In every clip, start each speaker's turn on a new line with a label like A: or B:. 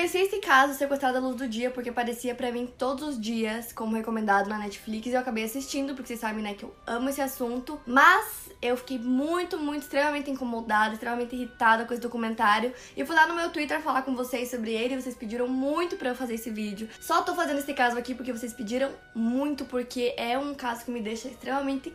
A: Conheci esse caso, Sequestrada à Luz do Dia, porque aparecia pra mim todos os dias como recomendado na Netflix e eu acabei assistindo, porque vocês sabem, né, que eu amo esse assunto. Mas eu fiquei muito, muito, extremamente incomodada, extremamente irritada com esse documentário. E fui lá no meu Twitter falar com vocês sobre ele, vocês pediram muito pra eu fazer esse vídeo. Só tô fazendo esse caso aqui porque vocês pediram muito, porque é um caso que me deixa extremamente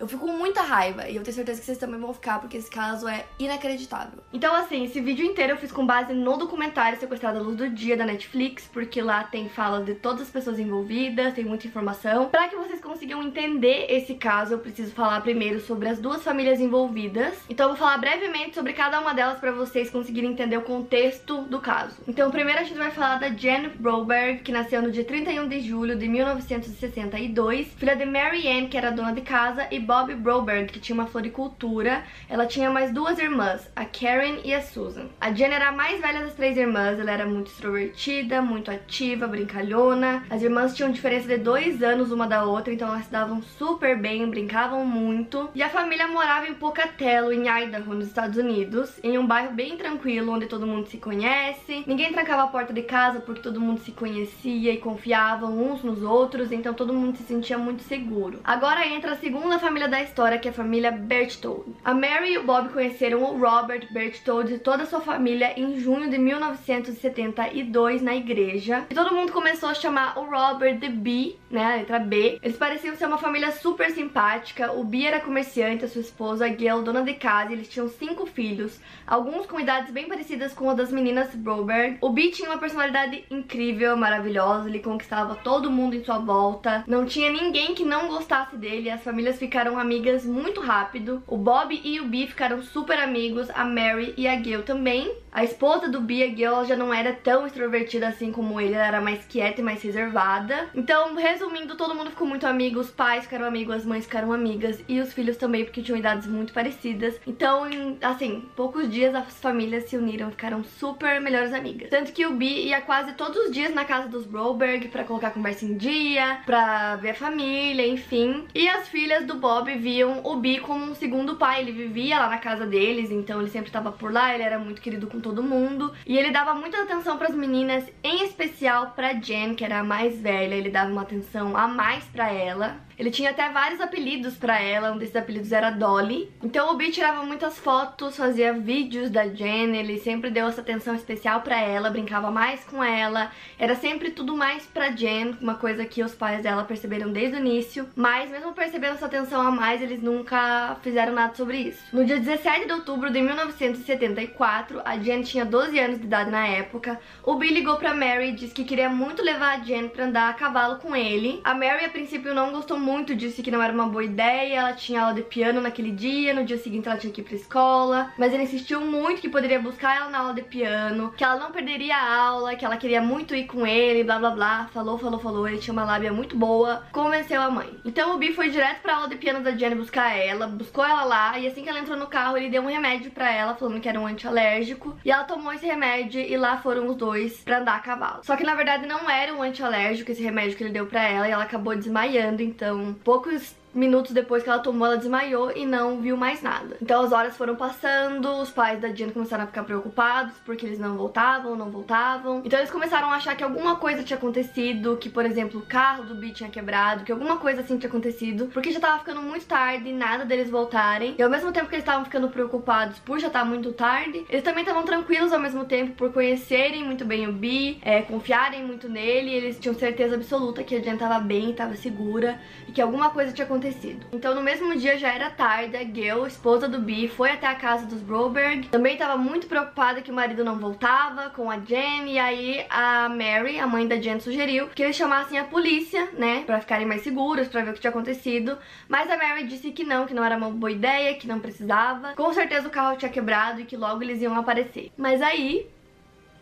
A: eu fico com muita raiva e eu tenho certeza que vocês também vão ficar, porque esse caso é inacreditável. Então, assim, esse vídeo inteiro eu fiz com base no documentário Sequestrada à Luz do Dia da Netflix, porque lá tem fala de todas as pessoas envolvidas, tem muita informação. Pra que vocês consigam entender esse caso, eu preciso falar primeiro sobre as duas famílias envolvidas. Então, eu vou falar brevemente sobre cada uma delas pra vocês conseguirem entender o contexto do caso. Então, primeiro a gente vai falar da Jen Broberg, que nasceu no dia 31 de julho de 1962, filha de Mary Ann, que era dona de casa, e Bob Broberg, que tinha uma floricultura. Ela tinha mais duas irmãs, a Karen e a Susan. A Jen era a mais velha das três irmãs, ela era muito extrovertida, muito ativa, brincalhona. As irmãs tinham diferença de dois anos uma da outra, então elas se davam super bem, brincavam muito. E a família morava em Pocatello, em Idaho, nos Estados Unidos, em um bairro bem tranquilo, onde todo mundo se conhece. Ninguém trancava a porta de casa porque todo mundo se conhecia e confiavam uns nos outros, então todo mundo se sentia muito seguro. Agora entra a segunda família família da história, que é a família Berchtold. A Mary e o Bob conheceram o Robert Berchtold e toda a sua família em junho de 1972 na igreja. E todo mundo começou a chamar o Robert de B, né, a letra B. Eles pareciam ser uma família super simpática. O B era comerciante, a sua esposa, a Gail, dona de casa, eles tinham cinco filhos, alguns com idades bem parecidas com a das meninas Broberg. O B tinha uma personalidade incrível, maravilhosa, ele conquistava todo mundo em sua volta. Não tinha ninguém que não gostasse dele, as famílias ficaram ficaram amigas muito rápido. O Bob e o Bee ficaram super amigos, a Mary e a Gail também. A esposa do Bee, a Gail, já não era tão extrovertida assim como ele, ela era mais quieta e mais reservada. Então, resumindo, todo mundo ficou muito amigo, os pais ficaram amigos, as mães ficaram amigas e os filhos também, porque tinham idades muito parecidas. Então, em, assim, poucos dias as famílias se uniram, ficaram super melhores amigas. Tanto que o Bee ia quase todos os dias na casa dos Broberg pra colocar a conversa em dia, pra ver a família, enfim. E as filhas do Bob Bob viam o Bi como um segundo pai. Ele vivia lá na casa deles, então ele sempre estava por lá, ele era muito querido com todo mundo. E ele dava muita atenção para as meninas, em especial para Jen, que era a mais velha. Ele dava uma atenção a mais para ela. Ele tinha até vários apelidos pra ela, um desses apelidos era Dolly. Então o Bi tirava muitas fotos, fazia vídeos da Jen, ele sempre deu essa atenção especial pra ela, brincava mais com ela. Era sempre tudo mais pra Jen, uma coisa que os pais dela perceberam desde o início. Mas mesmo percebendo essa atenção a mais, eles nunca fizeram nada sobre isso. No dia 17 de outubro de 1974, a Jen tinha 12 anos de idade na época, o Bi ligou pra Mary e disse que queria muito levar a Jen pra andar a cavalo com ele. A Mary a princípio não gostou muito muito, disse que não era uma boa ideia, ela tinha aula de piano naquele dia, no dia seguinte ela tinha que ir pra escola, mas ele insistiu muito que poderia buscar ela na aula de piano, que ela não perderia a aula, que ela queria muito ir com ele, blá blá blá, falou, falou, falou, ele tinha uma lábia muito boa, convenceu a mãe. Então o Bi foi direto pra aula de piano da Jenny buscar ela, buscou ela lá, e assim que ela entrou no carro, ele deu um remédio pra ela, falando que era um antialérgico, e ela tomou esse remédio e lá foram os dois pra andar a cavalo. Só que na verdade não era um antialérgico esse remédio que ele deu pra ela, e ela acabou desmaiando, então poucos minutos depois que ela tomou, ela desmaiou e não viu mais nada. Então as horas foram passando, os pais da Diana começaram a ficar preocupados porque eles não voltavam, não voltavam. Então eles começaram a achar que alguma coisa tinha acontecido, que por exemplo o carro do Bi tinha quebrado, que alguma coisa assim tinha acontecido, porque já tava ficando muito tarde e nada deles voltarem. E ao mesmo tempo que eles estavam ficando preocupados por já estar tá muito tarde, eles também estavam tranquilos ao mesmo tempo por conhecerem muito bem o Bi, é, confiarem muito nele, eles tinham certeza absoluta que a Diana tava bem, tava segura e que alguma coisa tinha acontecido acontecido. Então no mesmo dia já era tarde, a Gail, esposa do Bi, foi até a casa dos Broberg. Também estava muito preocupada que o marido não voltava com a Jen e aí a Mary, a mãe da Jen, sugeriu que eles chamassem a polícia, né, pra ficarem mais seguros, pra ver o que tinha acontecido. Mas a Mary disse que não, que não era uma boa ideia, que não precisava. Com certeza o carro tinha quebrado e que logo eles iam aparecer. Mas aí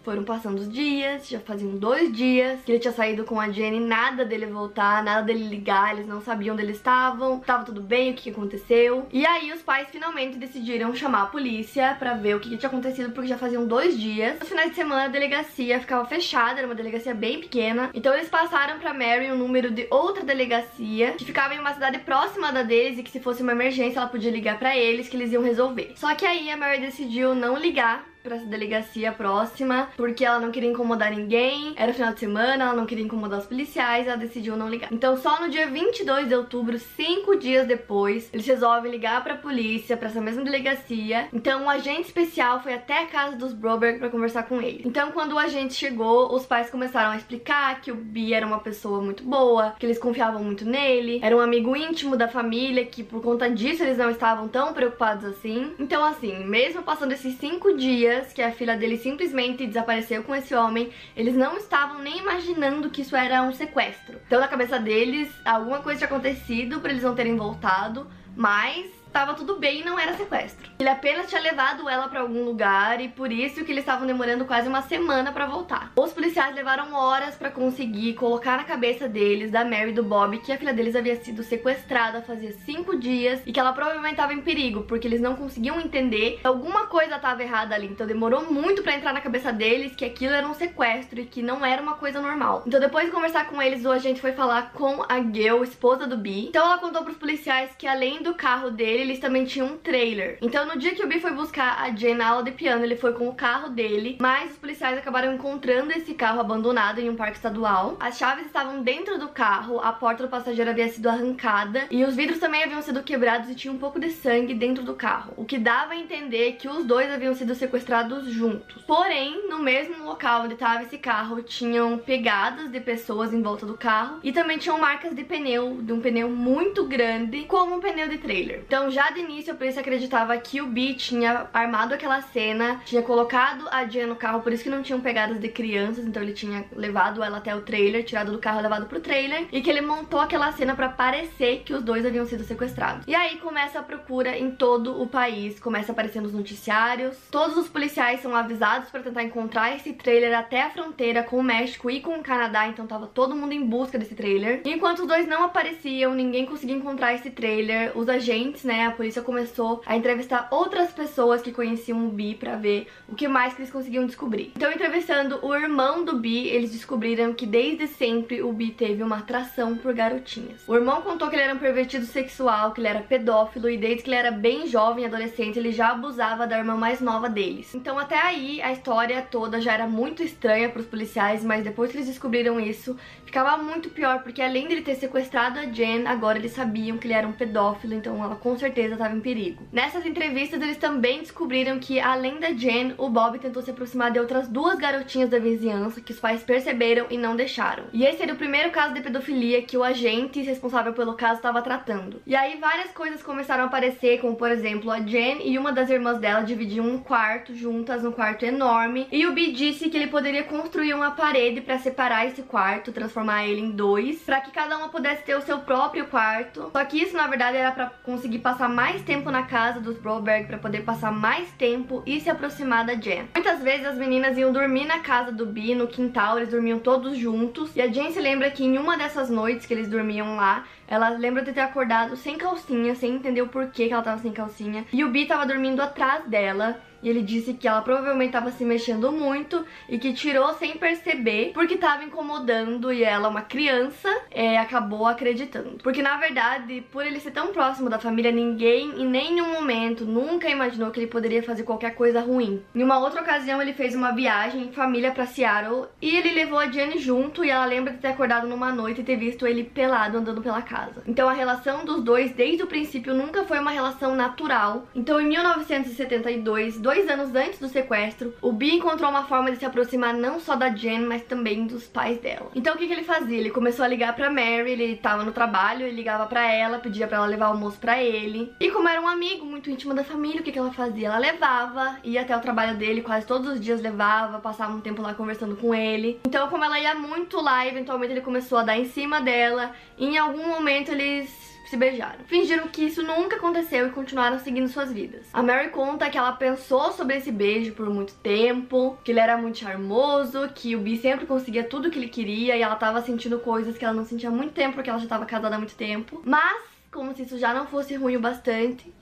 A: Foram passando os dias, já faziam dois dias que ele tinha saído com a Jenny, nada dele voltar, nada dele ligar, eles não sabiam onde eles estavam, tava tudo bem, o que aconteceu. E aí os pais finalmente decidiram chamar a polícia pra ver o que tinha acontecido, porque já faziam dois dias. Nos finais de semana a delegacia ficava fechada, era uma delegacia bem pequena, então eles passaram pra Mary o um número de outra delegacia, que ficava em uma cidade próxima da deles e que se fosse uma emergência ela podia ligar pra eles, que eles iam resolver. Só que aí a Mary decidiu não ligar pra essa delegacia próxima, porque ela não queria incomodar ninguém, era final de semana, ela não queria incomodar os policiais, ela decidiu não ligar. Então só no dia 22 de outubro, cinco dias depois, eles resolvem ligar pra polícia, pra essa mesma delegacia. Então um agente especial foi até a casa dos Broberg pra conversar com ele. Então quando o agente chegou, os pais começaram a explicar que o Bi era uma pessoa muito boa, que eles confiavam muito nele, era um amigo íntimo da família, que por conta disso eles não estavam tão preocupados assim. Então assim, mesmo passando esses cinco dias, que a filha dele simplesmente desapareceu com esse homem, eles não estavam nem imaginando que isso era um sequestro. Então na cabeça deles, alguma coisa tinha acontecido para eles não terem voltado, mas tava tudo bem e não era sequestro. Ele apenas tinha levado ela para algum lugar e por isso que eles estavam demorando quase uma semana para voltar. Os policiais levaram horas para conseguir colocar na cabeça deles, da Mary e do Bob, que a filha deles havia sido sequestrada fazia cinco dias e que ela provavelmente estava em perigo, porque eles não conseguiam entender alguma coisa estava errada ali. Então demorou muito para entrar na cabeça deles que aquilo era um sequestro e que não era uma coisa normal. Então depois de conversar com eles, o agente foi falar com a Gail, esposa do Bi. Então ela contou pros policiais que além do carro dele, eles também tinham um trailer. Então no dia que o B foi buscar a Jen na aula de piano, ele foi com o carro dele, mas os policiais acabaram encontrando esse carro abandonado em um parque estadual. As chaves estavam dentro do carro, a porta do passageiro havia sido arrancada e os vidros também haviam sido quebrados e tinha um pouco de sangue dentro do carro, o que dava a entender que os dois haviam sido sequestrados juntos. Porém, no mesmo local onde estava esse carro, tinham pegadas de pessoas em volta do carro e também tinham marcas de pneu, de um pneu muito grande, como um pneu de trailer. Então então, já de início, a polícia acreditava que o B tinha armado aquela cena, tinha colocado a Jen no carro, por isso que não tinham pegadas de crianças, então ele tinha levado ela até o trailer, tirado do carro, levado pro trailer, e que ele montou aquela cena para parecer que os dois haviam sido sequestrados. E aí começa a procura em todo o país, começa aparecendo os noticiários, todos os policiais são avisados para tentar encontrar esse trailer até a fronteira com o México e com o Canadá, então tava todo mundo em busca desse trailer. E enquanto os dois não apareciam, ninguém conseguia encontrar esse trailer, os agentes, né, a polícia começou a entrevistar outras pessoas que conheciam o Bi pra ver o que mais que eles conseguiam descobrir. Então, entrevistando o irmão do Bi, eles descobriram que desde sempre o Bi teve uma atração por garotinhas. O irmão contou que ele era um pervertido sexual, que ele era pedófilo e desde que ele era bem jovem, adolescente, ele já abusava da irmã mais nova deles. Então, até aí, a história toda já era muito estranha pros policiais, mas depois que eles descobriram isso, ficava muito pior, porque além dele ter sequestrado a Jen, agora eles sabiam que ele era um pedófilo, então ela com certeza estava em perigo. Nessas entrevistas, eles também descobriram que, além da Jen, o Bob tentou se aproximar de outras duas garotinhas da vizinhança que os pais perceberam e não deixaram. E esse era o primeiro caso de pedofilia que o agente responsável pelo caso estava tratando. E aí várias coisas começaram a aparecer, como por exemplo, a Jen e uma das irmãs dela dividiam um quarto juntas, um quarto enorme, e o B disse que ele poderia construir uma parede para separar esse quarto, transformar ele em dois, para que cada uma pudesse ter o seu próprio quarto. Só que isso na verdade era para conseguir passar mais mais tempo na casa dos Broberg para poder passar mais tempo e se aproximar da Jen. Muitas vezes as meninas iam dormir na casa do Bi, no quintal, eles dormiam todos juntos. E a Jen se lembra que em uma dessas noites que eles dormiam lá, ela lembra de ter acordado sem calcinha, sem entender o porquê que ela tava sem calcinha. E o Bi tava dormindo atrás dela e ele disse que ela provavelmente estava se mexendo muito e que tirou sem perceber porque estava incomodando e ela, uma criança, é, acabou acreditando. Porque na verdade, por ele ser tão próximo da família, ninguém em nenhum momento nunca imaginou que ele poderia fazer qualquer coisa ruim. Em uma outra ocasião, ele fez uma viagem em família para Seattle e ele levou a Jenny junto e ela lembra de ter acordado numa noite e ter visto ele pelado andando pela casa. Então a relação dos dois desde o princípio nunca foi uma relação natural. Então em 1972, dois anos antes do sequestro, o Bi encontrou uma forma de se aproximar não só da Jen, mas também dos pais dela. Então o que, ele fazia? Ele começou a ligar pra Mary, ele tava no trabalho, ele ligava pra ela, pedia pra ela levar almoço pra ele. E como era um amigo muito íntimo da família, o que, que ela fazia? Ela levava, ia até o trabalho dele, quase todos os dias levava, passava um tempo lá conversando com ele. Então como ela ia muito lá, eventualmente ele começou a dar em cima dela. E em algum momento eles se beijaram. Fingiram que isso nunca aconteceu e continuaram seguindo suas vidas. A Mary conta que ela pensou sobre esse beijo por muito tempo, que ele era muito charmoso, que o Bi sempre conseguia tudo que ele queria e ela tava sentindo coisas que ela não sentia há muito tempo porque ela já tava casada há muito tempo. Mas, como se isso já não fosse ruim o bastante,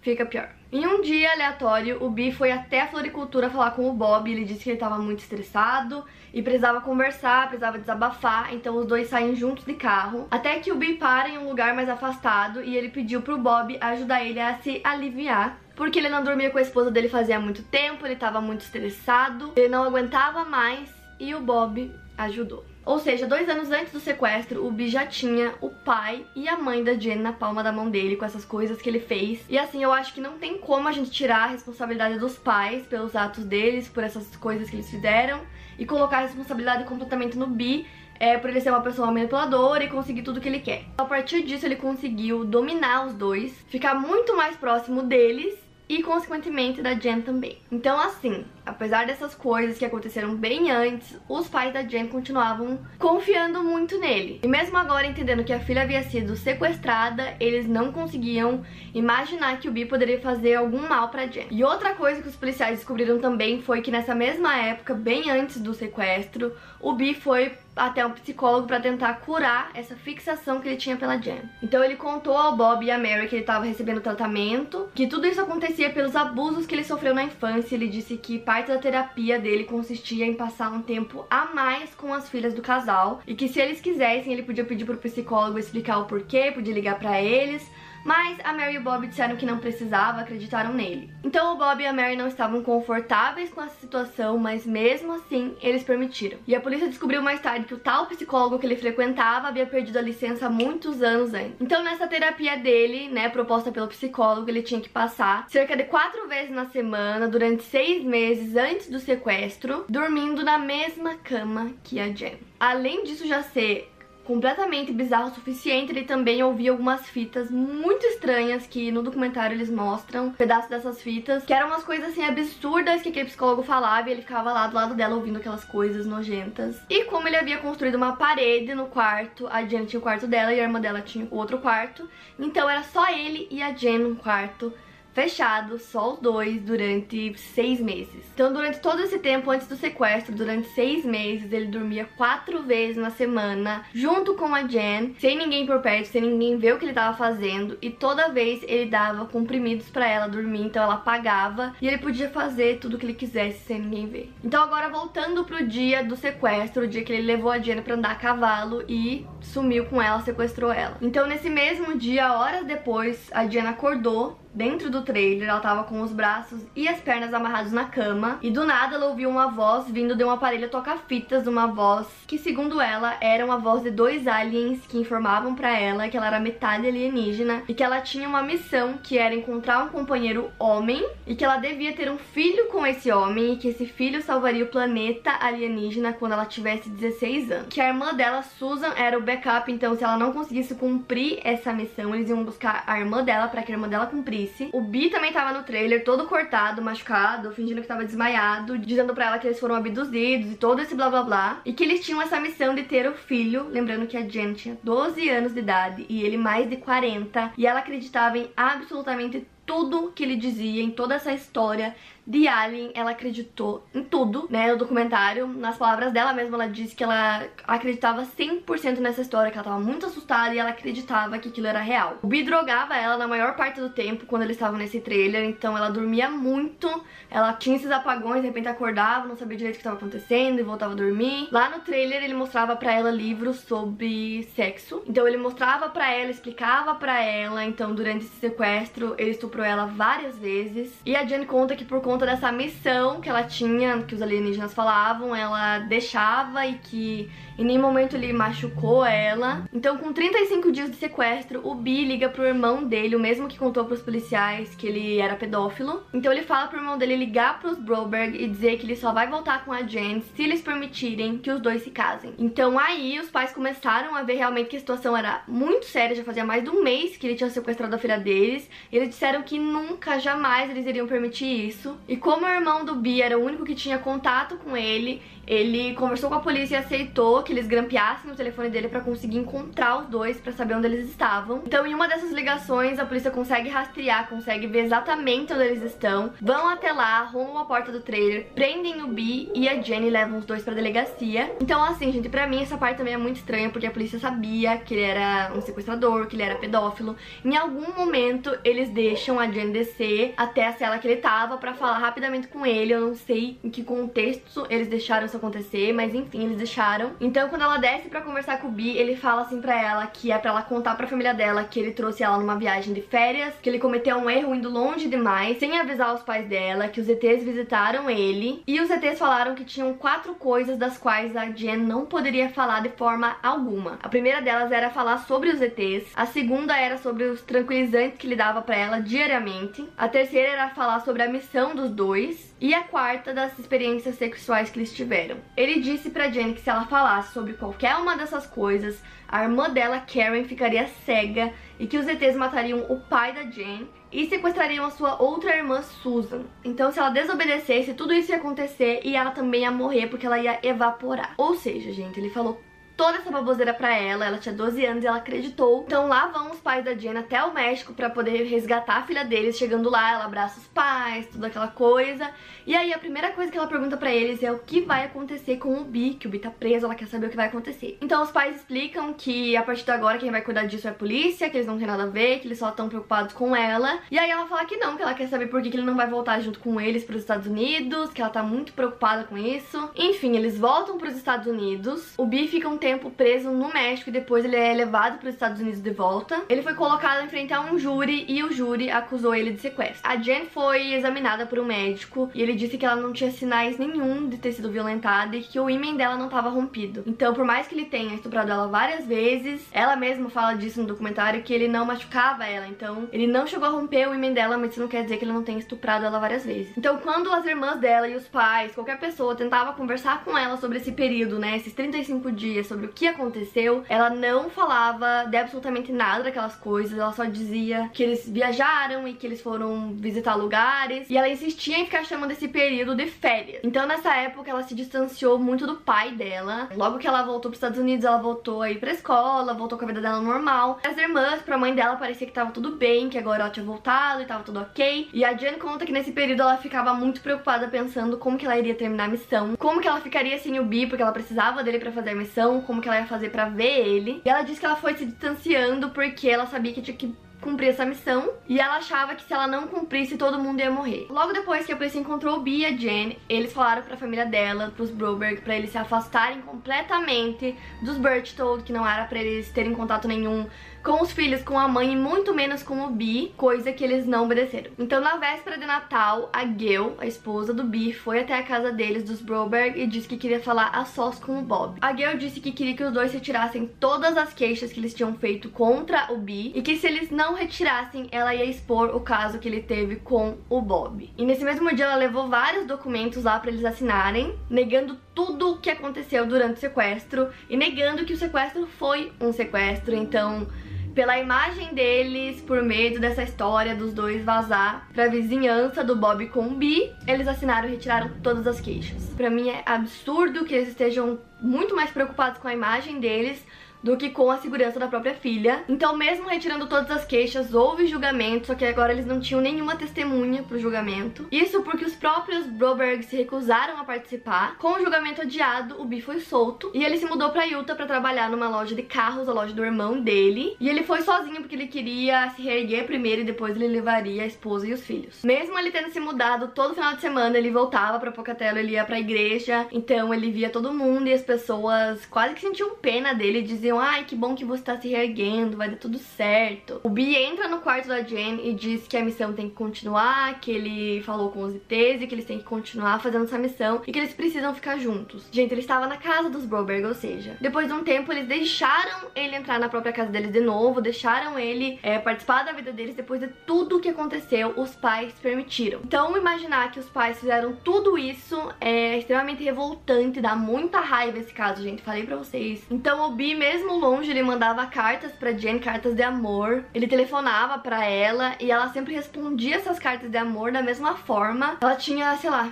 A: fica pior. Em um dia aleatório, o Bi foi até a floricultura falar com o Bob. Ele disse que ele estava muito estressado e precisava conversar, precisava desabafar. Então os dois saem juntos de carro. Até que o Bi para em um lugar mais afastado e ele pediu pro Bob ajudar ele a se aliviar. Porque ele não dormia com a esposa dele fazia muito tempo, ele estava muito estressado, ele não aguentava mais e o Bob ajudou. Ou seja, dois anos antes do sequestro, o Bi já tinha o pai e a mãe da Jenny na palma da mão dele com essas coisas que ele fez. E assim, eu acho que não tem como a gente tirar a responsabilidade dos pais pelos atos deles, por essas coisas que eles fizeram, e colocar a responsabilidade completamente no Bi, é, por ele ser uma pessoa manipuladora e conseguir tudo que ele quer. A partir disso, ele conseguiu dominar os dois, ficar muito mais próximo deles e, consequentemente, da Jen também. Então, assim, apesar dessas coisas que aconteceram bem antes, os pais da Jen continuavam confiando muito nele. E mesmo agora, entendendo que a filha havia sido sequestrada, eles não conseguiam imaginar que o Bi poderia fazer algum mal pra Jen. E outra coisa que os policiais descobriram também foi que nessa mesma época, bem antes do sequestro, o Bi foi até um psicólogo para tentar curar essa fixação que ele tinha pela Jen. Então ele contou ao Bob e a Mary que ele estava recebendo tratamento, que tudo isso acontecia pelos abusos que ele sofreu na infância. Ele disse que parte da terapia dele consistia em passar um tempo a mais com as filhas do casal e que se eles quisessem ele podia pedir pro psicólogo explicar o porquê, podia ligar para eles mas a Mary e o Bob disseram que não precisava, acreditaram nele. Então o Bob e a Mary não estavam confortáveis com essa situação, mas mesmo assim eles permitiram. E a polícia descobriu mais tarde que o tal psicólogo que ele frequentava havia perdido a licença muitos anos antes. Então nessa terapia dele, né, proposta pelo psicólogo, ele tinha que passar cerca de quatro vezes na semana durante seis meses antes do sequestro, dormindo na mesma cama que a Jen. Além disso já ser completamente bizarro o suficiente, ele também ouvia algumas fitas muito estranhas que no documentário eles mostram, pedaços dessas fitas, que eram umas coisas assim absurdas que aquele psicólogo falava e ele ficava lá do lado dela ouvindo aquelas coisas nojentas. E como ele havia construído uma parede no quarto, a Jen tinha o quarto dela e a irmã dela tinha o outro quarto, então era só ele e a Jen no quarto fechado, só os dois, durante seis meses. Então, durante todo esse tempo antes do sequestro, durante seis meses, ele dormia quatro vezes na semana, junto com a Jen, sem ninguém por perto, sem ninguém ver o que ele tava fazendo, e toda vez ele dava comprimidos para ela dormir, então ela pagava, e ele podia fazer tudo o que ele quisesse sem ninguém ver. Então, agora voltando pro dia do sequestro, o dia que ele levou a Jen pra andar a cavalo e sumiu com ela, sequestrou ela. Então, nesse mesmo dia, horas depois, a Jen acordou dentro do trailer, ela tava com os braços e as pernas amarrados na cama e do nada ela ouviu uma voz vindo de um aparelho toca-fitas, uma voz que segundo ela era uma voz de dois aliens que informavam para ela que ela era metade alienígena e que ela tinha uma missão que era encontrar um companheiro homem e que ela devia ter um filho com esse homem e que esse filho salvaria o planeta alienígena quando ela tivesse 16 anos. Que a irmã dela, Susan, era o backup, então se ela não conseguisse cumprir essa missão, eles iam buscar a irmã dela para que a irmã dela cumprisse o Bi também tava no trailer, todo cortado, machucado, fingindo que tava desmaiado, dizendo pra ela que eles foram abduzidos e todo esse blá blá blá. E que eles tinham essa missão de ter o filho, lembrando que a Jen tinha 12 anos de idade e ele mais de 40. E ela acreditava em absolutamente tudo que ele dizia, em toda essa história de Alien, ela acreditou em tudo, né, no documentário. Nas palavras dela mesma, ela disse que ela acreditava 100% nessa história, que ela tava muito assustada e ela acreditava que aquilo era real. O Bi drogava ela na maior parte do tempo quando eles estavam nesse trailer, então ela dormia muito, ela tinha esses apagões, de repente acordava, não sabia direito o que estava acontecendo e voltava a dormir. Lá no trailer ele mostrava pra ela livros sobre sexo, então ele mostrava pra ela, explicava pra ela, então durante esse sequestro ele estuprou ela várias vezes. E a Jen conta que por conta conta dessa missão que ela tinha, que os alienígenas falavam, ela deixava e que em nenhum momento ele machucou ela. Então, com 35 dias de sequestro, o Bi liga pro irmão dele, o mesmo que contou pros policiais que ele era pedófilo. Então ele fala pro irmão dele ligar pros Broberg e dizer que ele só vai voltar com a Jen se eles permitirem que os dois se casem. Então aí os pais começaram a ver realmente que a situação era muito séria, já fazia mais de um mês que ele tinha sequestrado a filha deles. E eles disseram que nunca, jamais eles iriam permitir isso. E como o irmão do Bi era o único que tinha contato com ele, ele conversou com a polícia e aceitou que eles grampeassem o telefone dele para conseguir encontrar os dois, para saber onde eles estavam. Então, em uma dessas ligações, a polícia consegue rastrear, consegue ver exatamente onde eles estão. Vão até lá, arrumam a porta do trailer, prendem o Bi e a Jenny levam os dois pra delegacia. Então, assim, gente, pra mim essa parte também é muito estranha, porque a polícia sabia que ele era um sequestrador, que ele era pedófilo. Em algum momento, eles deixam a Jenny descer até a cela que ele tava para falar rapidamente com ele. Eu não sei em que contexto eles deixaram isso acontecer, mas enfim, eles deixaram. Então quando ela desce pra conversar com o Bi, ele fala assim pra ela que é pra ela contar pra família dela que ele trouxe ela numa viagem de férias, que ele cometeu um erro indo longe demais, sem avisar os pais dela, que os ETs visitaram ele. E os ETs falaram que tinham quatro coisas das quais a Jen não poderia falar de forma alguma. A primeira delas era falar sobre os ETs, a segunda era sobre os tranquilizantes que ele dava pra ela diariamente, a terceira era falar sobre a missão dos dois, e a quarta das experiências sexuais que eles tiveram. Ele disse pra Jenny que se ela falasse sobre qualquer uma dessas coisas, a irmã dela, Karen, ficaria cega e que os ETs matariam o pai da Jen e sequestrariam a sua outra irmã, Susan. Então, se ela desobedecesse, tudo isso ia acontecer e ela também ia morrer porque ela ia evaporar. Ou seja, gente, ele falou toda essa baboseira pra ela, ela tinha 12 anos e ela acreditou. Então lá vão os pais da Jenna até o México pra poder resgatar a filha deles. Chegando lá, ela abraça os pais, tudo aquela coisa. E aí a primeira coisa que ela pergunta pra eles é o que vai acontecer com o Bi, que o Bi tá preso, ela quer saber o que vai acontecer. Então os pais explicam que a partir de agora quem vai cuidar disso é a polícia, que eles não têm nada a ver, que eles só estão preocupados com ela. E aí ela fala que não, que ela quer saber por que, que ele não vai voltar junto com eles pros Estados Unidos, que ela tá muito preocupada com isso. Enfim, eles voltam pros Estados Unidos. O Bi fica um tempo preso no México e depois ele é levado pros Estados Unidos de volta. Ele foi colocado em frente a um júri e o júri acusou ele de sequestro. A Jen foi examinada por um médico e ele disse que ela não tinha sinais nenhum de ter sido violentada e que o ímen dela não estava rompido. Então, por mais que ele tenha estuprado ela várias vezes, ela mesma fala disso no documentário que ele não machucava ela. Então, ele não chegou a romper o ímen dela, mas isso não quer dizer que ele não tenha estuprado ela várias vezes. Então, quando as irmãs dela e os pais, qualquer pessoa tentava conversar com ela sobre esse período, né, esses 35 dias, sobre o que aconteceu, ela não falava de absolutamente nada daquelas coisas, ela só dizia que eles viajaram e que eles foram visitar lugares, e ela insistia em ficar chamando esse período de férias. Então nessa época ela se distanciou muito do pai dela. Logo que ela voltou pros Estados Unidos, ela voltou aí pra escola, voltou com a vida dela normal. As irmãs, pra mãe dela, parecia que tava tudo bem, que agora ela tinha voltado e tava tudo ok. E a Jen conta que nesse período ela ficava muito preocupada pensando como que ela iria terminar a missão, como que ela ficaria sem o Bi, porque ela precisava dele pra fazer a missão, como que ela ia fazer pra ver ele. E ela disse que ela foi se distanciando porque ela sabia que tinha que cumprir essa missão e ela achava que se ela não cumprisse todo mundo ia morrer. Logo depois que a polícia encontrou o Bee e a Jen, eles falaram pra família dela, pros Broberg, pra eles se afastarem completamente dos Berchtold, que não era pra eles terem contato nenhum com os filhos, com a mãe e muito menos com o Bi, coisa que eles não obedeceram. Então na véspera de Natal, a Gail, a esposa do Bi, foi até a casa deles, dos Broberg, e disse que queria falar a sós com o Bob. A Gail disse que queria que os dois retirassem todas as queixas que eles tinham feito contra o Bi, e que se eles não retirassem, ela ia expor o caso que ele teve com o Bob. E nesse mesmo dia ela levou vários documentos lá para eles assinarem, negando tudo o que aconteceu durante o sequestro e negando que o sequestro foi um sequestro, então pela imagem deles, por medo dessa história dos dois vazar pra vizinhança do Bob com o Bi, eles assinaram e retiraram todas as queixas. Pra mim é absurdo que eles estejam muito mais preocupados com a imagem deles do que com a segurança da própria filha. Então, mesmo retirando todas as queixas, houve julgamento, só que agora eles não tinham nenhuma testemunha pro julgamento. Isso porque os próprios Broberg se recusaram a participar. Com o julgamento adiado, o Bi foi solto e ele se mudou pra Utah pra trabalhar numa loja de carros, a loja do irmão dele. E ele foi sozinho porque ele queria se reerguer primeiro e depois ele levaria a esposa e os filhos. Mesmo ele tendo se mudado todo final de semana, ele voltava pra Pocatello, ele ia pra igreja, então ele via todo mundo e as pessoas quase que sentiam pena dele diziam diziam, ai, que bom que você tá se reerguendo, vai dar tudo certo. O Bi entra no quarto da Jen e diz que a missão tem que continuar, que ele falou com os ITs e que eles têm que continuar fazendo essa missão e que eles precisam ficar juntos. Gente, ele estava na casa dos Broberg, ou seja, depois de um tempo eles deixaram ele entrar na própria casa deles de novo, deixaram ele é, participar da vida deles depois de tudo o que aconteceu, os pais permitiram. Então, imaginar que os pais fizeram tudo isso é extremamente revoltante, dá muita raiva nesse caso, gente, falei pra vocês. Então o Bi, mesmo longe, ele mandava cartas pra Jen, cartas de amor. Ele telefonava pra ela e ela sempre respondia essas cartas de amor da mesma forma. Ela tinha, sei lá,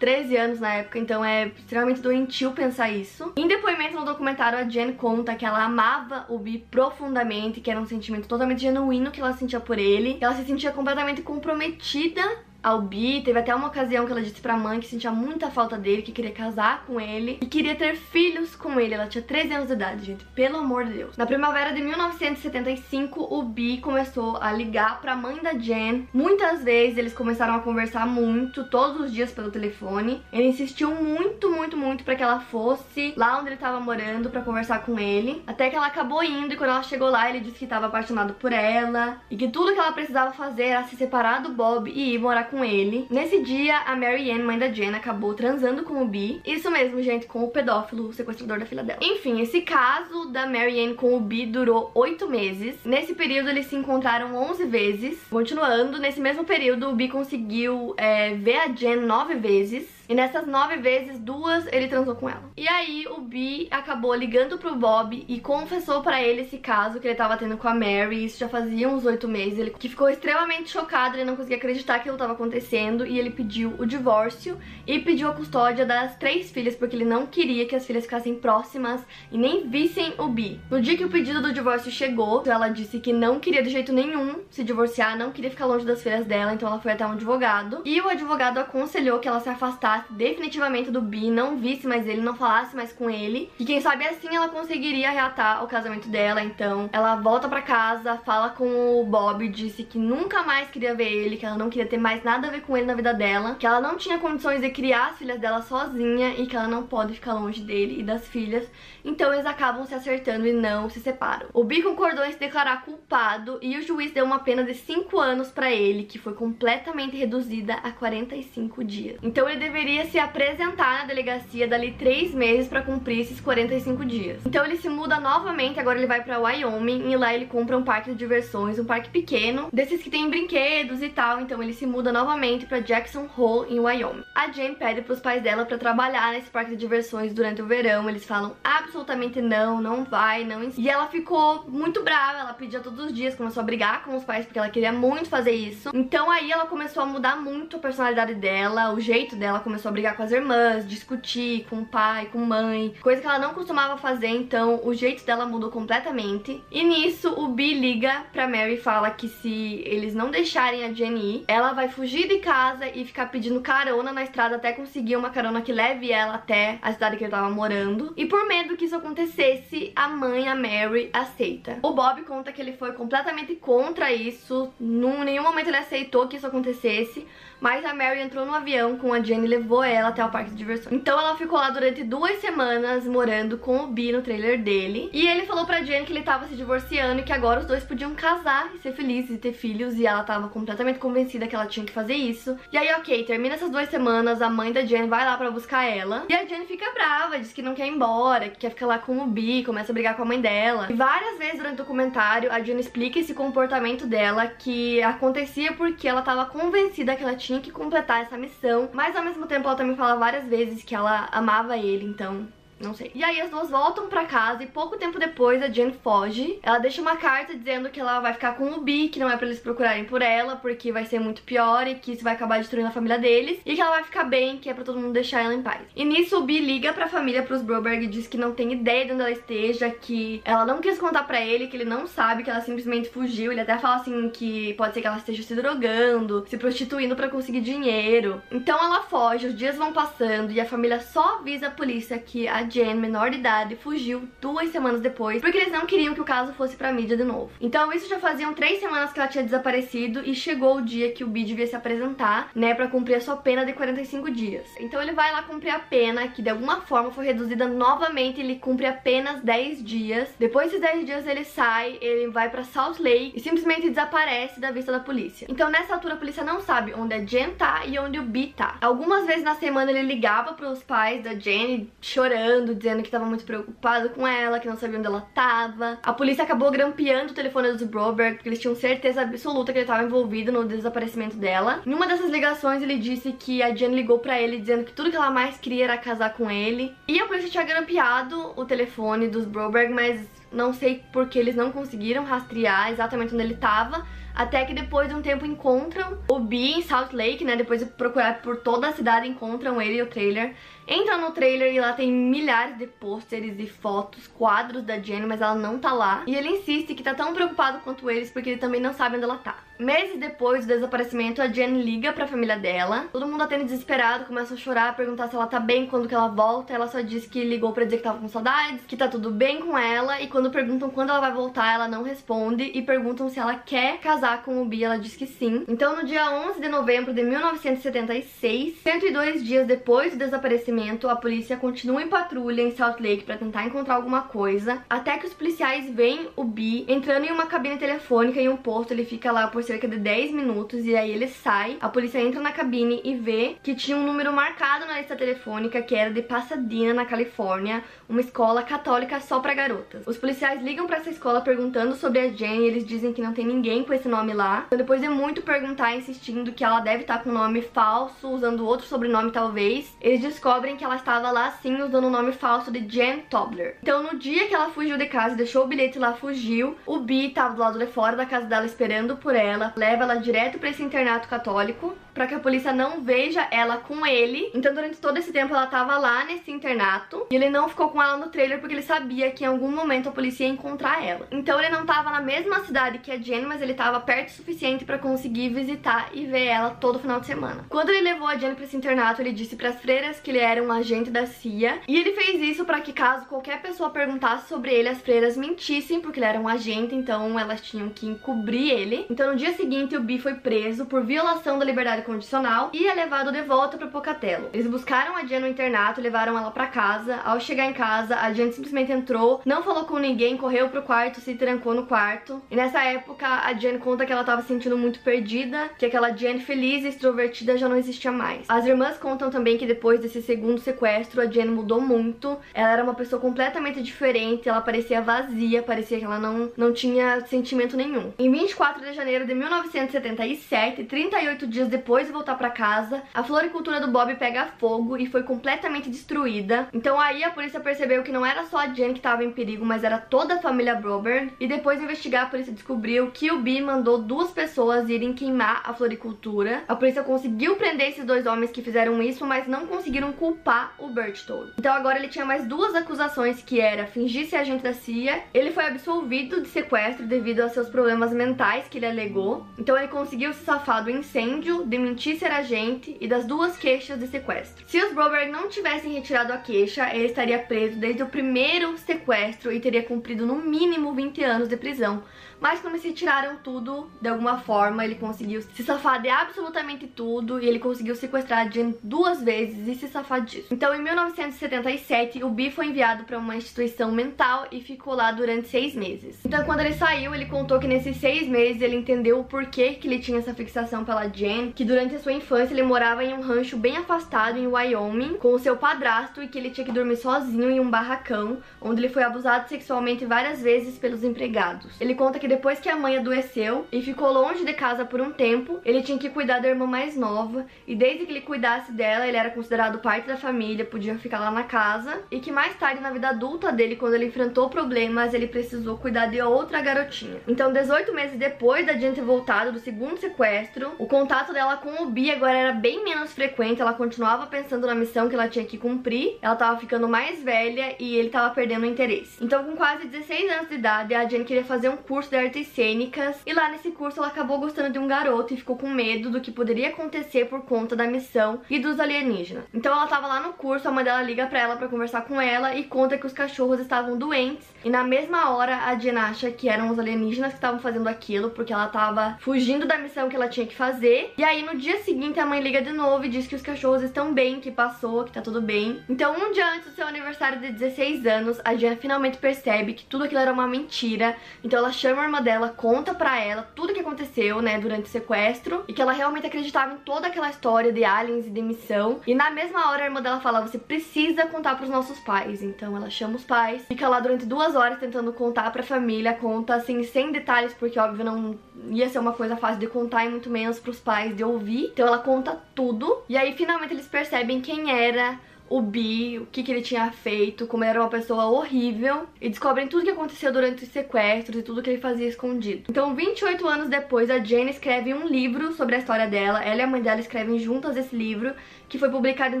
A: 13 anos na época, então é extremamente doentio pensar isso. Em depoimento no documentário, a Jen conta que ela amava o Bi profundamente, que era um sentimento totalmente genuíno que ela sentia por ele. Que ela se sentia completamente comprometida ao Bi. Teve até uma ocasião que ela disse pra mãe que sentia muita falta dele, que queria casar com ele e queria ter filhos com ele. Ela tinha 13 anos de idade, gente. Pelo amor de Deus. Na primavera de 1975, o Bi começou a ligar pra mãe da Jen. Muitas vezes eles começaram a conversar muito, todos os dias pelo telefone. Ele insistiu muito, muito, muito pra que ela fosse lá onde ele tava morando pra conversar com ele. Até que ela acabou indo e quando ela chegou lá, ele disse que tava apaixonado por ela e que tudo que ela precisava fazer era se separar do Bob e ir morar com ele. Nesse dia, a Mary Ann, mãe da Jen, acabou transando com o Bi. Isso mesmo, gente, com o pedófilo, o sequestrador da filha dela. Enfim, esse caso da Mary Ann com o Bi durou oito meses. Nesse período, eles se encontraram 11 vezes. Continuando, nesse mesmo período, o Bi conseguiu é, ver a Jen nove vezes. E nessas nove vezes, duas ele transou com ela. E aí o Bi acabou ligando pro Bob e confessou pra ele esse caso que ele tava tendo com a Mary. Isso já fazia uns oito meses. Ele que ficou extremamente chocado, ele não conseguia acreditar que aquilo tava acontecendo. E ele pediu o divórcio e pediu a custódia das três filhas, porque ele não queria que as filhas ficassem próximas e nem vissem o Bi. No dia que o pedido do divórcio chegou, ela disse que não queria de jeito nenhum se divorciar, não queria ficar longe das filhas dela, então ela foi até um advogado. E o advogado aconselhou que ela se afastasse definitivamente do Bi, não visse mais ele, não falasse mais com ele. E quem sabe assim ela conseguiria reatar o casamento dela. Então ela volta pra casa, fala com o Bob, disse que nunca mais queria ver ele, que ela não queria ter mais nada a ver com ele na vida dela, que ela não tinha condições de criar as filhas dela sozinha e que ela não pode ficar longe dele e das filhas. Então eles acabam se acertando e não se separam. O Bi concordou em se declarar culpado e o juiz deu uma pena de 5 anos pra ele, que foi completamente reduzida a 45 dias. Então ele deveria deveria se apresentar na delegacia dali três meses para cumprir esses 45 dias. Então ele se muda novamente, agora ele vai para Wyoming e lá ele compra um parque de diversões, um parque pequeno, desses que tem brinquedos e tal. Então ele se muda novamente para Jackson Hole em Wyoming. A Jane pede para os pais dela para trabalhar nesse parque de diversões durante o verão. Eles falam absolutamente não, não vai, não. E ela ficou muito brava, ela pedia todos os dias, começou a brigar com os pais porque ela queria muito fazer isso. Então aí ela começou a mudar muito a personalidade dela, o jeito dela começou a brigar com as irmãs, discutir com o pai, com mãe, coisa que ela não costumava fazer, então o jeito dela mudou completamente. E nisso o Bi liga pra Mary e fala que se eles não deixarem a Jenny ir, ela vai fugir de casa e ficar pedindo carona na estrada até conseguir uma carona que leve ela até a cidade que ele tava morando. E por medo que isso acontecesse, a mãe, a Mary, aceita. O Bob conta que ele foi completamente contra isso, em nenhum momento ele aceitou que isso acontecesse, mas a Mary entrou no avião com a Jenny e levou ela até o parque de diversões. Então ela ficou lá durante duas semanas morando com o Bi no trailer dele. E ele falou pra Jenny que ele tava se divorciando e que agora os dois podiam casar e ser felizes e ter filhos. E ela tava completamente convencida que ela tinha que fazer isso. E aí, ok, termina essas duas semanas, a mãe da Jenny vai lá pra buscar ela. E a Jenny fica brava, diz que não quer ir embora, que quer ficar lá com o Bi, começa a brigar com a mãe dela. E várias vezes durante o documentário, a Jenny explica esse comportamento dela que acontecia porque ela tava convencida que ela tinha que completar essa missão, mas ao mesmo tempo ela também fala várias vezes que ela amava ele, então não sei. E aí as duas voltam pra casa e pouco tempo depois a Jen foge. Ela deixa uma carta dizendo que ela vai ficar com o Bi, que não é pra eles procurarem por ela, porque vai ser muito pior e que isso vai acabar destruindo a família deles. E que ela vai ficar bem, que é pra todo mundo deixar ela em paz. E nisso o Bi liga pra família, pros Broberg, e diz que não tem ideia de onde ela esteja, que ela não quis contar pra ele, que ele não sabe, que ela simplesmente fugiu. Ele até fala assim que pode ser que ela esteja se drogando, se prostituindo pra conseguir dinheiro. Então ela foge, os dias vão passando e a família só avisa a polícia que a Jen, menor de idade, fugiu duas semanas depois, porque eles não queriam que o caso fosse pra mídia de novo. Então isso já faziam três semanas que ela tinha desaparecido e chegou o dia que o Bi devia se apresentar, né, pra cumprir a sua pena de 45 dias. Então ele vai lá cumprir a pena, que de alguma forma foi reduzida novamente, ele cumpre apenas 10 dias. Depois desses 10 dias ele sai, ele vai pra Salt Lake e simplesmente desaparece da vista da polícia. Então nessa altura a polícia não sabe onde a Jen tá e onde o Bi tá. Algumas vezes na semana ele ligava pros pais da Jen chorando, dizendo que tava muito preocupado com ela, que não sabia onde ela tava. A polícia acabou grampeando o telefone do Broberg, porque eles tinham certeza absoluta que ele tava envolvido no desaparecimento dela. Em uma dessas ligações, ele disse que a Jen ligou pra ele dizendo que tudo que ela mais queria era casar com ele. E a polícia tinha grampeado o telefone dos Broberg, mas não sei porque eles não conseguiram rastrear exatamente onde ele tava. Até que depois de um tempo encontram o B em Salt Lake, né? Depois de procurar por toda a cidade, encontram ele e o trailer. Entram no trailer e lá tem milhares de pôsteres e fotos, quadros da Jenny, mas ela não tá lá. E ele insiste que tá tão preocupado quanto eles porque ele também não sabe onde ela tá. Meses depois do desaparecimento, a Jen liga pra família dela. Todo mundo atende desesperado, começa a chorar, perguntar se ela tá bem, quando que ela volta. Ela só diz que ligou pra dizer que tava com saudades, que tá tudo bem com ela. E quando perguntam quando ela vai voltar, ela não responde. E perguntam se ela quer casar com o Bi, ela diz que sim. Então, no dia 11 de novembro de 1976, 102 dias depois do desaparecimento, a polícia continua em patrulha em Salt Lake pra tentar encontrar alguma coisa. Até que os policiais veem o Bi entrando em uma cabine telefônica em um posto. Ele fica lá por cerca de 10 minutos e aí ele sai. A polícia entra na cabine e vê que tinha um número marcado na lista telefônica que era de Pasadena, na Califórnia, uma escola católica só para garotas. Os policiais ligam para essa escola perguntando sobre a Jen e eles dizem que não tem ninguém com esse nome lá. Então, depois de muito perguntar, insistindo que ela deve estar com um nome falso, usando outro sobrenome talvez, eles descobrem que ela estava lá sim usando o nome falso de Jen Tobler. Então no dia que ela fugiu de casa deixou o bilhete lá, fugiu, o Bi estava do lado de fora da casa dela esperando por ela leva ela direto para esse internato católico para que a polícia não veja ela com ele. Então, durante todo esse tempo, ela tava lá nesse internato e ele não ficou com ela no trailer porque ele sabia que em algum momento a polícia ia encontrar ela. Então, ele não tava na mesma cidade que a Jenny, mas ele tava perto o suficiente para conseguir visitar e ver ela todo final de semana. Quando ele levou a Jenny para esse internato, ele disse para as freiras que ele era um agente da CIA e ele fez isso para que caso qualquer pessoa perguntasse sobre ele, as freiras mentissem porque ele era um agente, então elas tinham que encobrir ele. Então, no dia seguinte, o Bi foi preso por violação da liberdade condicional e é levado de volta para Pocatello. Eles buscaram a Jen no internato, levaram ela para casa. Ao chegar em casa, a Jen simplesmente entrou, não falou com ninguém, correu pro quarto, se trancou no quarto. E nessa época, a Jen conta que ela tava se sentindo muito perdida, que aquela Jen feliz e extrovertida já não existia mais. As irmãs contam também que depois desse segundo sequestro, a Jen mudou muito. Ela era uma pessoa completamente diferente, ela parecia vazia, parecia que ela não, não tinha sentimento nenhum. Em 24 de janeiro de 1977, 38 dias depois de voltar para casa, a floricultura do Bob pega fogo e foi completamente destruída. Então aí a polícia percebeu que não era só a Jen que estava em perigo, mas era toda a família Broberg. E depois de investigar, a polícia descobriu que o B mandou duas pessoas irem queimar a floricultura. A polícia conseguiu prender esses dois homens que fizeram isso, mas não conseguiram culpar o Berchtold. Então agora ele tinha mais duas acusações, que era fingir ser agente da CIA. Ele foi absolvido de sequestro devido a seus problemas mentais que ele alegou. Então ele conseguiu se safar do incêndio, de mentir ser agente e das duas queixas de sequestro. Se os Broberg não tivessem retirado a queixa, ele estaria preso desde o primeiro sequestro e teria cumprido no mínimo 20 anos de prisão. Mas como se tiraram tudo, de alguma forma, ele conseguiu se safar de absolutamente tudo e ele conseguiu sequestrar a Jen duas vezes e se safar disso. Então, em 1977, o Bi foi enviado para uma instituição mental e ficou lá durante seis meses. Então, quando ele saiu, ele contou que nesses seis meses ele entendeu o porquê que ele tinha essa fixação pela Jen, que durante a sua infância ele morava em um rancho bem afastado em Wyoming com o seu padrasto e que ele tinha que dormir sozinho em um barracão, onde ele foi abusado sexualmente várias vezes pelos empregados. Ele conta que depois que a mãe adoeceu e ficou longe de casa por um tempo, ele tinha que cuidar da irmã mais nova e desde que ele cuidasse dela, ele era considerado parte da família, podia ficar lá na casa e que mais tarde na vida adulta dele, quando ele enfrentou problemas, ele precisou cuidar de outra garotinha. Então, 18 meses depois da gente ter voltado do segundo sequestro, o contato dela com o Bi agora era bem menos frequente, ela continuava pensando na missão que ela tinha que cumprir, ela tava ficando mais velha e ele tava perdendo o interesse. Então, com quase 16 anos de idade, a Jane queria fazer um curso de artes cênicas e lá nesse curso ela acabou gostando de um garoto e ficou com medo do que poderia acontecer por conta da missão e dos alienígenas. Então ela tava lá no curso, a mãe dela liga pra ela pra conversar com ela e conta que os cachorros estavam doentes e na mesma hora a Jen acha que eram os alienígenas que estavam fazendo aquilo porque ela tava fugindo da missão que ela tinha que fazer. E aí no dia seguinte a mãe liga de novo e diz que os cachorros estão bem, que passou, que tá tudo bem. Então um dia antes do seu aniversário de 16 anos, a Jen finalmente percebe percebe que tudo aquilo era uma mentira. Então ela chama a irmã dela, conta pra ela tudo que aconteceu, né, durante o sequestro e que ela realmente acreditava em toda aquela história de aliens e de missão. E na mesma hora a irmã dela fala: "Você precisa contar pros nossos pais". Então ela chama os pais, fica lá durante duas horas tentando contar pra família, conta assim sem detalhes porque óbvio não ia ser uma coisa fácil de contar e muito menos pros pais de ouvir. Então ela conta tudo e aí finalmente eles percebem quem era o Bi, o que, que ele tinha feito, como ele era uma pessoa horrível, e descobrem tudo que aconteceu durante os sequestros e tudo que ele fazia escondido. Então, 28 anos depois, a Jane escreve um livro sobre a história dela. Ela e a mãe dela escrevem juntas esse livro, que foi publicado em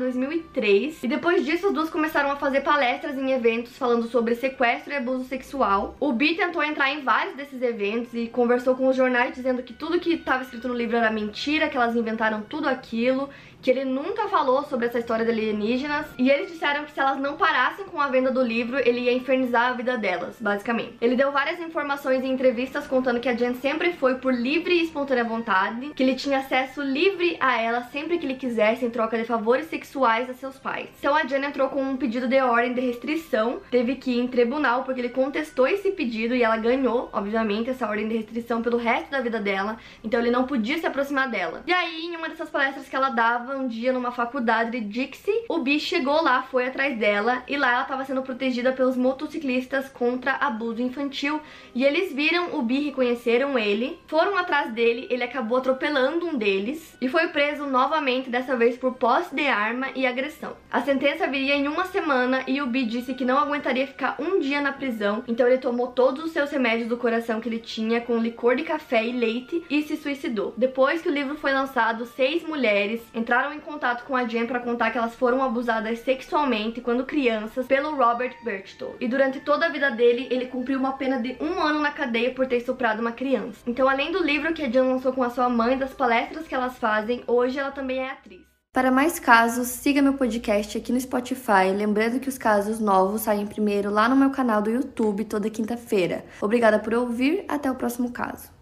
A: 2003. E depois disso, as duas começaram a fazer palestras em eventos falando sobre sequestro e abuso sexual. O Bi tentou entrar em vários desses eventos e conversou com os jornais dizendo que tudo que estava escrito no livro era mentira, que elas inventaram tudo aquilo que ele nunca falou sobre essa história de alienígenas e eles disseram que se elas não parassem com a venda do livro, ele ia infernizar a vida delas, basicamente. Ele deu várias informações em entrevistas contando que a Jen sempre foi por livre e espontânea vontade, que ele tinha acesso livre a ela sempre que ele quisesse em troca de favores sexuais a seus pais. Então a Jen entrou com um pedido de ordem de restrição, teve que ir em tribunal porque ele contestou esse pedido e ela ganhou, obviamente, essa ordem de restrição pelo resto da vida dela, então ele não podia se aproximar dela. E aí, em uma dessas palestras que ela dava, um dia numa faculdade de Dixie. O Bi chegou lá, foi atrás dela e lá ela estava sendo protegida pelos motociclistas contra abuso infantil. E eles viram o Bi, reconheceram ele, foram atrás dele, ele acabou atropelando um deles e foi preso novamente, dessa vez por posse de arma e agressão. A sentença viria em uma semana e o Bi disse que não aguentaria ficar um dia na prisão, então ele tomou todos os seus remédios do coração que ele tinha com licor de café e leite e se suicidou. Depois que o livro foi lançado, seis mulheres entraram entraram em contato com a Jen para contar que elas foram abusadas sexualmente quando crianças pelo Robert Berchtold. E durante toda a vida dele, ele cumpriu uma pena de um ano na cadeia por ter estuprado uma criança. Então, além do livro que a Jen lançou com a sua mãe, das palestras que elas fazem, hoje ela também é atriz.
B: Para mais casos, siga meu podcast aqui no Spotify. Lembrando que os casos novos saem primeiro lá no meu canal do YouTube toda quinta-feira. Obrigada por ouvir, até o próximo caso.